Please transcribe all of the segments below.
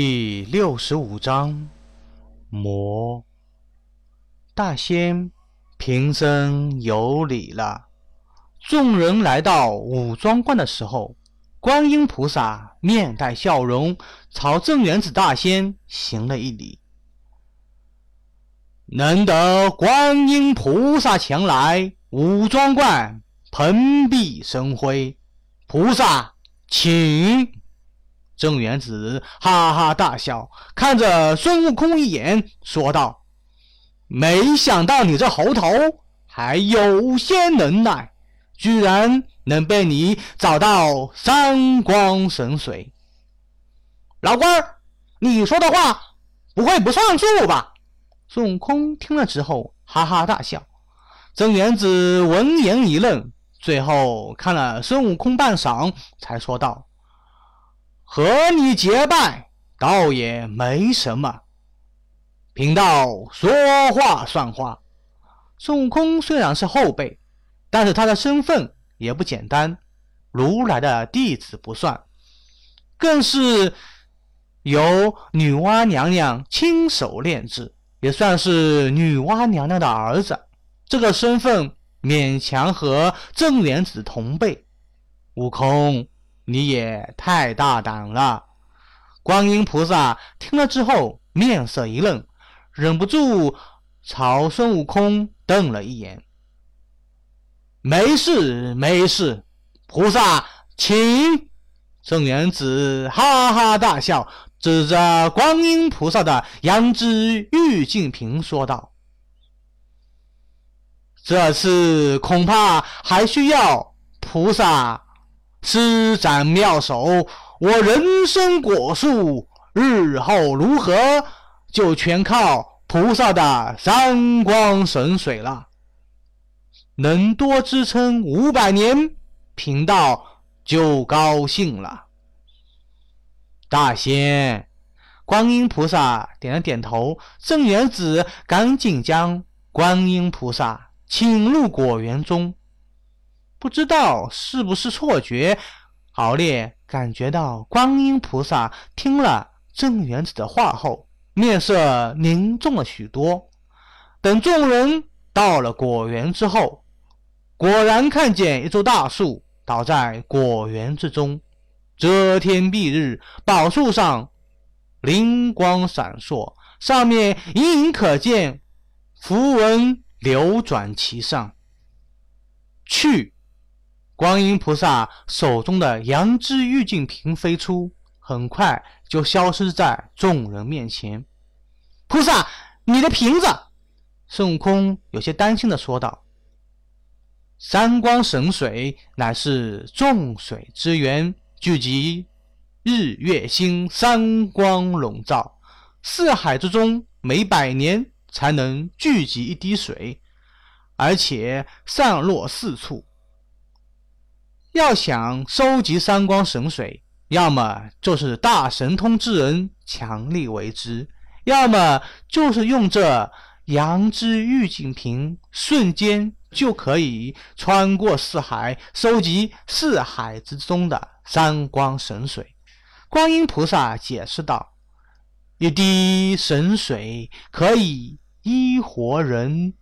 第六十五章，魔。大仙平生有礼了。众人来到武装观的时候，观音菩萨面带笑容，朝镇元子大仙行了一礼。能得观音菩萨前来武装观，蓬荜生辉。菩萨，请。镇元子哈哈大笑，看着孙悟空一眼，说道：“没想到你这猴头还有些能耐，居然能被你找到三光神水。老官儿，你说的话不会不算数吧？”孙悟空听了之后哈哈大笑。镇元子闻言一愣，最后看了孙悟空半晌，才说道。和你结拜倒也没什么，贫道说话算话。孙悟空虽然是后辈，但是他的身份也不简单，如来的弟子不算，更是由女娲娘娘亲手炼制，也算是女娲娘娘的儿子。这个身份勉强和镇元子同辈。悟空。你也太大胆了！观音菩萨听了之后，面色一愣，忍不住朝孙悟空瞪了一眼。没事，没事，菩萨请。圣元子哈哈大笑，指着观音菩萨的羊脂玉净瓶说道：“这次恐怕还需要菩萨。”施展妙手，我人参果树日后如何，就全靠菩萨的三光神水了。能多支撑五百年，贫道就高兴了。大仙，观音菩萨点了点头，镇元子赶紧将观音菩萨请入果园中。不知道是不是错觉，敖烈感觉到观音菩萨听了镇元子的话后，面色凝重了许多。等众人到了果园之后，果然看见一株大树倒在果园之中，遮天蔽日，宝树上灵光闪烁，上面隐隐可见符文流转其上。去。观音菩萨手中的羊脂玉净瓶飞出，很快就消失在众人面前。菩萨，你的瓶子！孙悟空有些担心的说道：“三光神水乃是众水之源，聚集日月星三光笼罩，四海之中每百年才能聚集一滴水，而且散落四处。”要想收集三光神水，要么就是大神通之人强力为之，要么就是用这羊脂玉净瓶，瞬间就可以穿过四海，收集四海之中的三光神水。观音菩萨解释道：“一滴神水可以医活人，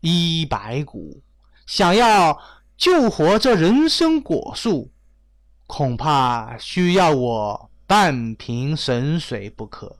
医白骨。想要。”救活这人参果树，恐怕需要我半瓶神水不可。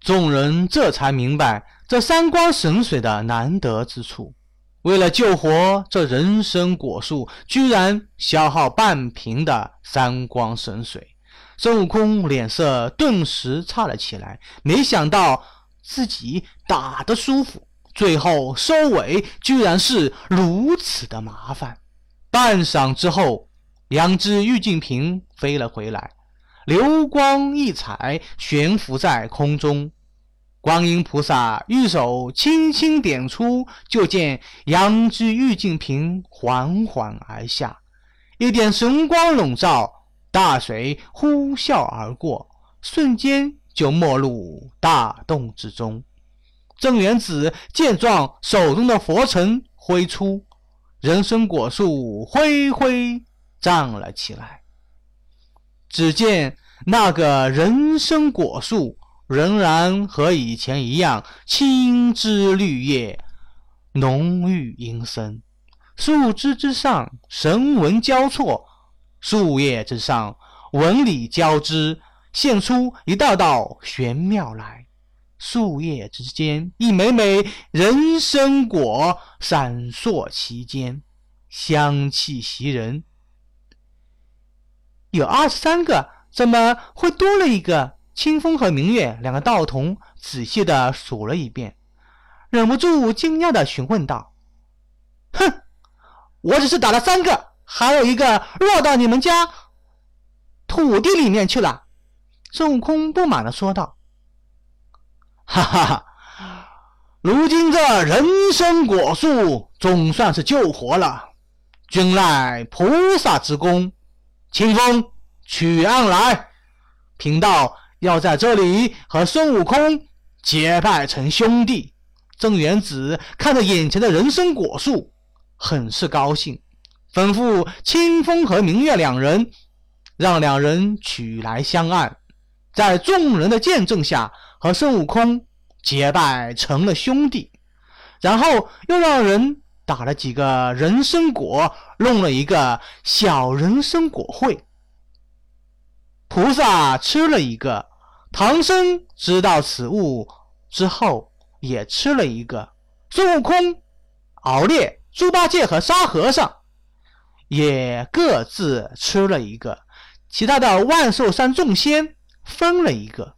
众人这才明白这三光神水的难得之处。为了救活这人参果树，居然消耗半瓶的三光神水。孙悟空脸色顿时差了起来，没想到自己打得舒服，最后收尾居然是如此的麻烦。半晌之后，两只玉净瓶飞了回来，流光溢彩，悬浮在空中。观音菩萨玉手轻轻点出，就见两只玉净瓶缓缓而下，一点神光笼罩，大水呼啸而过，瞬间就没入大洞之中。镇元子见状，手中的佛尘挥出。人参果树灰灰站了起来。只见那个人参果树仍然和以前一样青枝绿叶，浓郁阴森。树枝之上神纹交错，树叶之上纹理交织，现出一道道玄妙来。树叶之间一枚枚人参果闪烁其间，香气袭人。有二十三个，怎么会多了一个？清风和明月两个道童仔细的数了一遍，忍不住惊讶的询问道：“哼，我只是打了三个，还有一个落到你们家土地里面去了。”孙悟空不满的说道：“哈哈哈，如今这人参果树总算是救活了，均赖菩萨之功。”清风，取案来！贫道要在这里和孙悟空结拜成兄弟。郑元子看着眼前的人参果树，很是高兴，吩咐清风和明月两人，让两人取来香案，在众人的见证下和孙悟空结拜成了兄弟。然后又让人。打了几个人参果，弄了一个小人参果会。菩萨吃了一个，唐僧知道此物之后也吃了一个。孙悟空、敖烈、猪八戒和沙和尚也各自吃了一个。其他的万寿山众仙分了一个。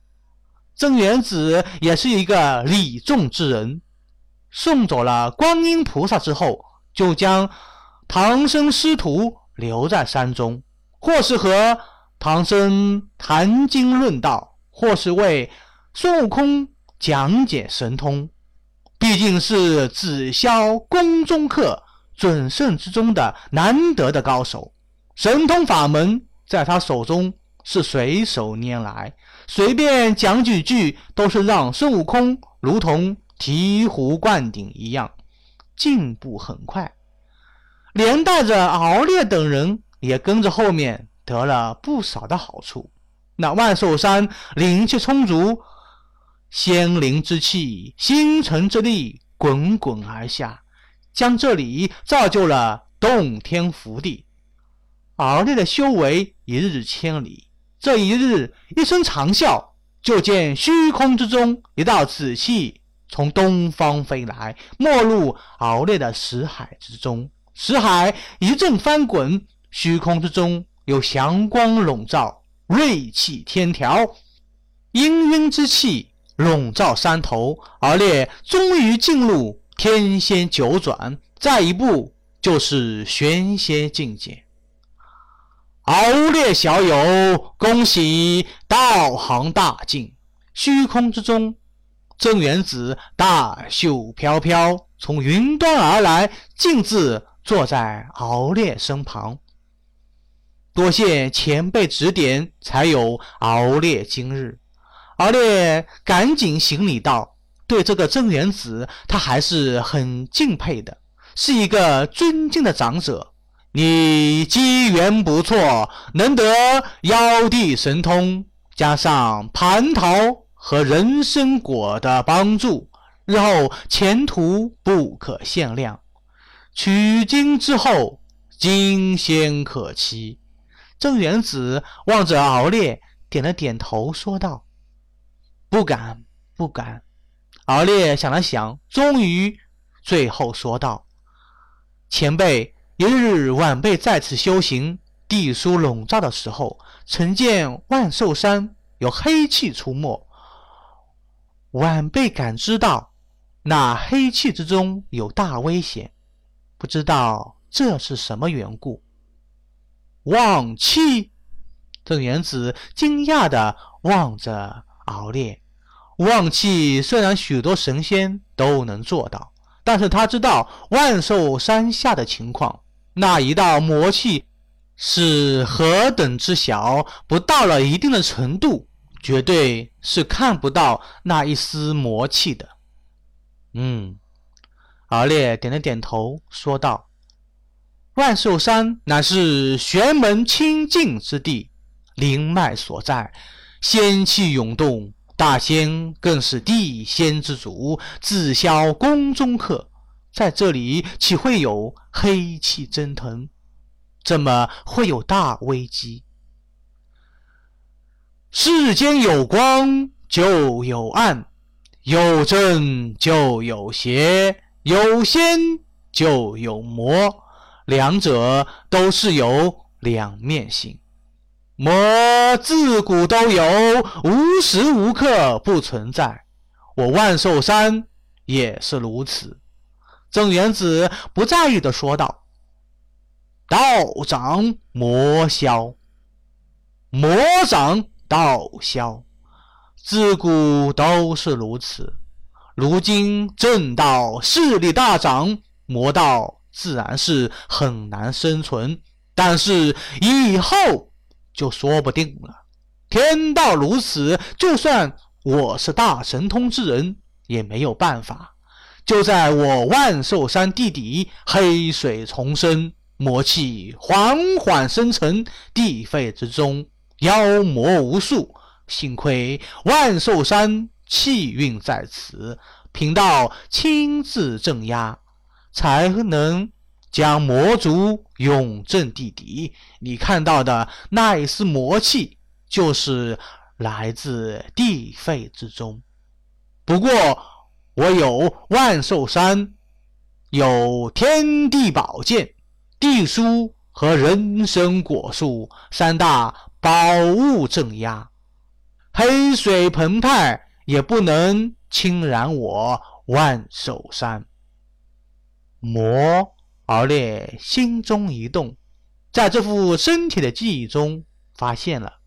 镇元子也是一个礼重之人。送走了观音菩萨之后，就将唐僧师徒留在山中，或是和唐僧谈经论道，或是为孙悟空讲解神通。毕竟是紫霄宫中客，准圣之中的难得的高手，神通法门在他手中是随手拈来，随便讲几句都是让孙悟空如同。醍醐灌顶一样，进步很快，连带着敖烈等人也跟着后面得了不少的好处。那万寿山灵气充足，仙灵之气、星辰之力滚滚而下，将这里造就了洞天福地。敖烈的修为一日千里，这一日一声长啸，就见虚空之中一道紫气。从东方飞来，没入敖烈的识海之中。识海一阵翻滚，虚空之中有祥光笼罩，锐气天条，氤氲之气笼罩山头。敖烈终于进入天仙九转，再一步就是玄仙境界。敖烈小友，恭喜道行大进！虚空之中。镇元子大袖飘飘，从云端而来，径自坐在敖烈身旁。多谢前辈指点，才有敖烈今日。敖烈赶紧行礼道：“对这个镇元子，他还是很敬佩的，是一个尊敬的长者。你机缘不错，能得妖帝神通，加上蟠桃。”和人参果的帮助，日后前途不可限量。取经之后，金仙可期。郑元子望着敖烈，点了点头，说道：“不敢，不敢。”敖烈想了想，终于最后说道：“前辈，一日晚辈在此修行，地书笼罩的时候，曾见万寿山有黑气出没。”晚辈感知到，那黑气之中有大危险，不知道这是什么缘故。旺气！郑元子惊讶地望着敖烈。旺气虽然许多神仙都能做到，但是他知道万寿山下的情况，那一道魔气是何等之小，不到了一定的程度。绝对是看不到那一丝魔气的。嗯，敖烈点了点头，说道：“万寿山乃是玄门清净之地，灵脉所在，仙气涌动。大仙更是地仙之主，自销宫中客，在这里岂会有黑气蒸腾？怎么会有大危机？世间有光就有暗，有正就有邪，有仙就有魔，两者都是有两面性。魔自古都有，无时无刻不存在。我万寿山也是如此。郑元子不在意的说道：“道长魔消，魔长道消，自古都是如此。如今正道势力大涨，魔道自然是很难生存。但是以后……”就说不定了。天道如此，就算我是大神通之人，也没有办法。就在我万寿山地底，黑水重生，魔气缓缓生成，地肺之中妖魔无数。幸亏万寿山气运在此，贫道亲自镇压，才能。将魔族永镇地底，你看到的那一丝魔气，就是来自地肺之中。不过我有万寿山，有天地宝剑、地书和人参果树三大宝物镇压，黑水澎湃也不能侵染我万寿山。魔。敖烈心中一动，在这副身体的记忆中发现了，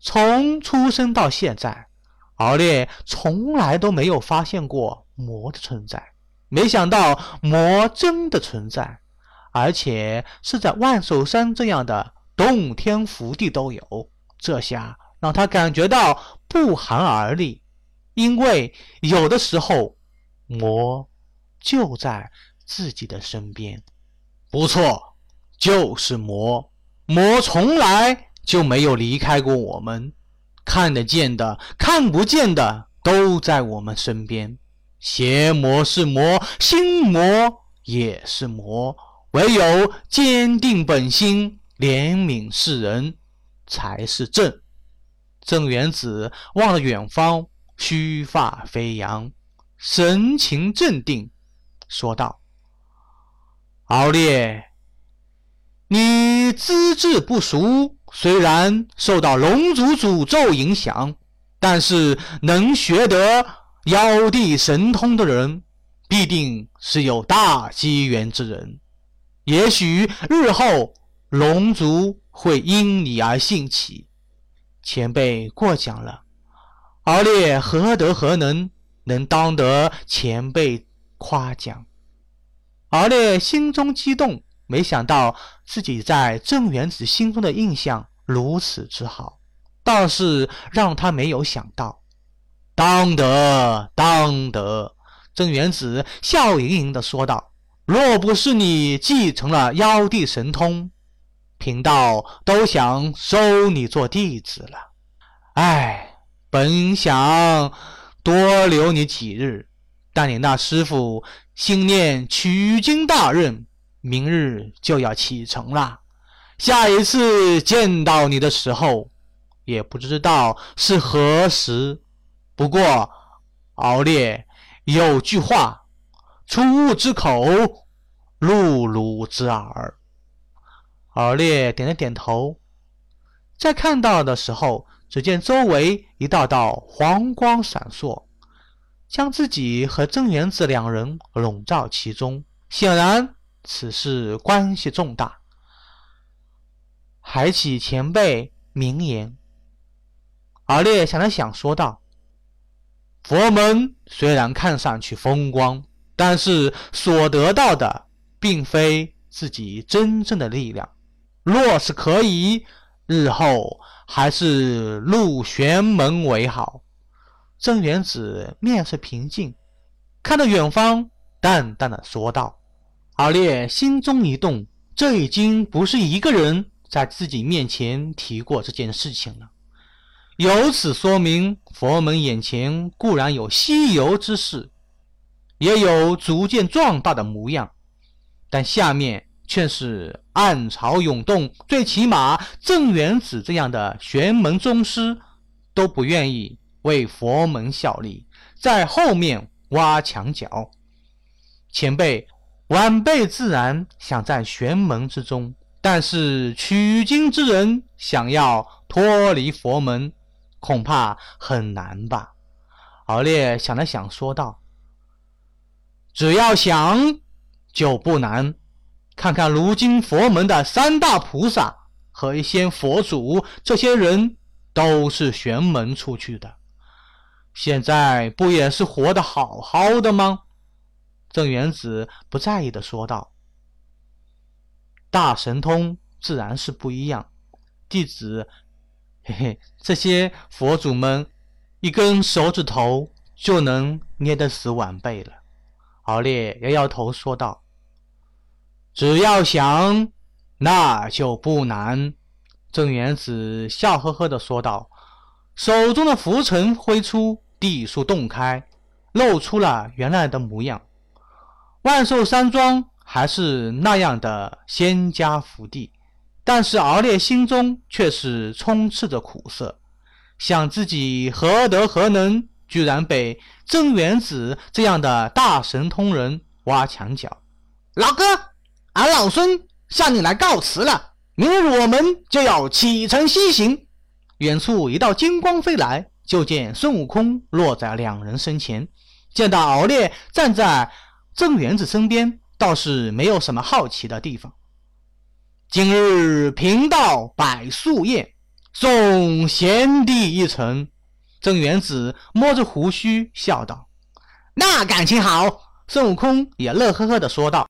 从出生到现在，敖烈从来都没有发现过魔的存在。没想到魔真的存在，而且是在万寿山这样的洞天福地都有。这下让他感觉到不寒而栗，因为有的时候魔就在自己的身边。不错，就是魔。魔从来就没有离开过我们，看得见的、看不见的都在我们身边。邪魔是魔，心魔也是魔。唯有坚定本心、怜悯世人，才是正。郑元子望着远方，须发飞扬，神情镇定，说道。敖烈，你资质不俗，虽然受到龙族诅咒影响，但是能学得妖帝神通的人，必定是有大机缘之人。也许日后龙族会因你而兴起。前辈过奖了，敖烈何德何能，能当得前辈夸奖？敖烈心中激动，没想到自己在郑元子心中的印象如此之好，倒是让他没有想到。当得，当得！郑元子笑盈盈地说道：“若不是你继承了妖帝神通，贫道都想收你做弟子了。哎，本想多留你几日，但你那师傅……”心念取经大任，明日就要启程了。下一次见到你的时候，也不知道是何时。不过，敖烈有句话：出物之口，入汝之耳。敖烈点了点头，在看到的时候，只见周围一道道黄光闪烁。将自己和郑元子两人笼罩其中，显然此事关系重大。海起前辈名言，敖烈想了想，说道：“佛门虽然看上去风光，但是所得到的并非自己真正的力量。若是可以，日后还是入玄门为好。”郑元子面色平静，看着远方，淡淡的说道：“阿烈心中一动，这已经不是一个人在自己面前提过这件事情了。由此说明，佛门眼前固然有西游之势，也有逐渐壮大的模样，但下面却是暗潮涌动。最起码，镇元子这样的玄门宗师都不愿意为佛门效力，在后面挖墙脚。前辈、晚辈自然想在玄门之中，但是取经之人想要脱离佛门。恐怕很难吧？敖烈想了想，说道：“只要想，就不难。看看如今佛门的三大菩萨和一些佛祖，这些人都是玄门出去的，现在不也是活得好好的吗？”郑元子不在意的说道：“大神通自然是不一样，弟子。”嘿嘿，这些佛祖们一根手指头就能捏得死晚辈了。敖烈摇摇头说道：“只要想，那就不难。”郑元子笑呵呵的说道，手中的拂尘挥出，地树洞开，露出了原来的模样。万寿山庄还是那样的仙家福地。但是敖烈心中却是充斥着苦涩，想自己何德何能，居然被郑元子这样的大神通人挖墙脚。老哥，俺老孙向你来告辞了，明日我们就要启程西行。远处一道金光飞来，就见孙悟空落在两人身前。见到敖烈站在郑元子身边，倒是没有什么好奇的地方。今日贫道摆素宴，送贤弟一程。郑元子摸着胡须笑道：“那感情好。”孙悟空也乐呵呵地说道。